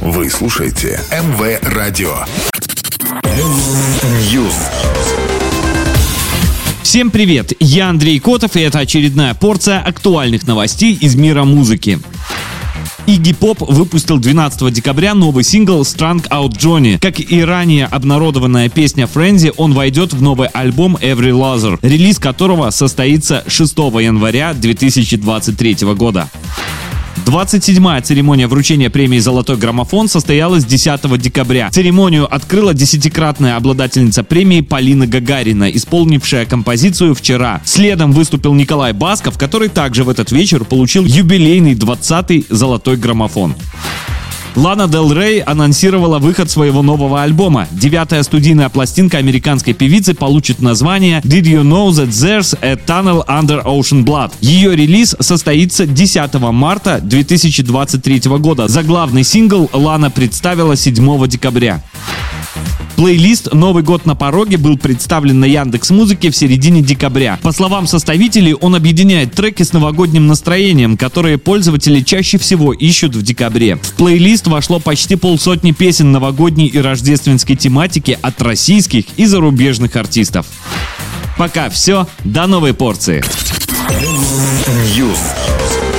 Вы слушаете МВ Радио. News. Всем привет! Я Андрей Котов, и это очередная порция актуальных новостей из мира музыки. Игги Поп выпустил 12 декабря новый сингл «Strung Out Johnny». Как и ранее обнародованная песня «Frenzy», он войдет в новый альбом «Every Loser», релиз которого состоится 6 января 2023 года. 27-я церемония вручения премии «Золотой граммофон» состоялась 10 декабря. Церемонию открыла десятикратная обладательница премии Полина Гагарина, исполнившая композицию «Вчера». Следом выступил Николай Басков, который также в этот вечер получил юбилейный 20-й «Золотой граммофон». Лана Дел Рей анонсировала выход своего нового альбома. Девятая студийная пластинка американской певицы получит название Did You Know That There's a Tunnel Under Ocean Blood? Ее релиз состоится 10 марта 2023 года. За главный сингл Лана представила 7 декабря. Плейлист «Новый год на пороге» был представлен на Яндекс Музыке в середине декабря. По словам составителей, он объединяет треки с новогодним настроением, которые пользователи чаще всего ищут в декабре. В плейлист вошло почти полсотни песен новогодней и рождественской тематики от российских и зарубежных артистов. Пока все, до новой порции. News.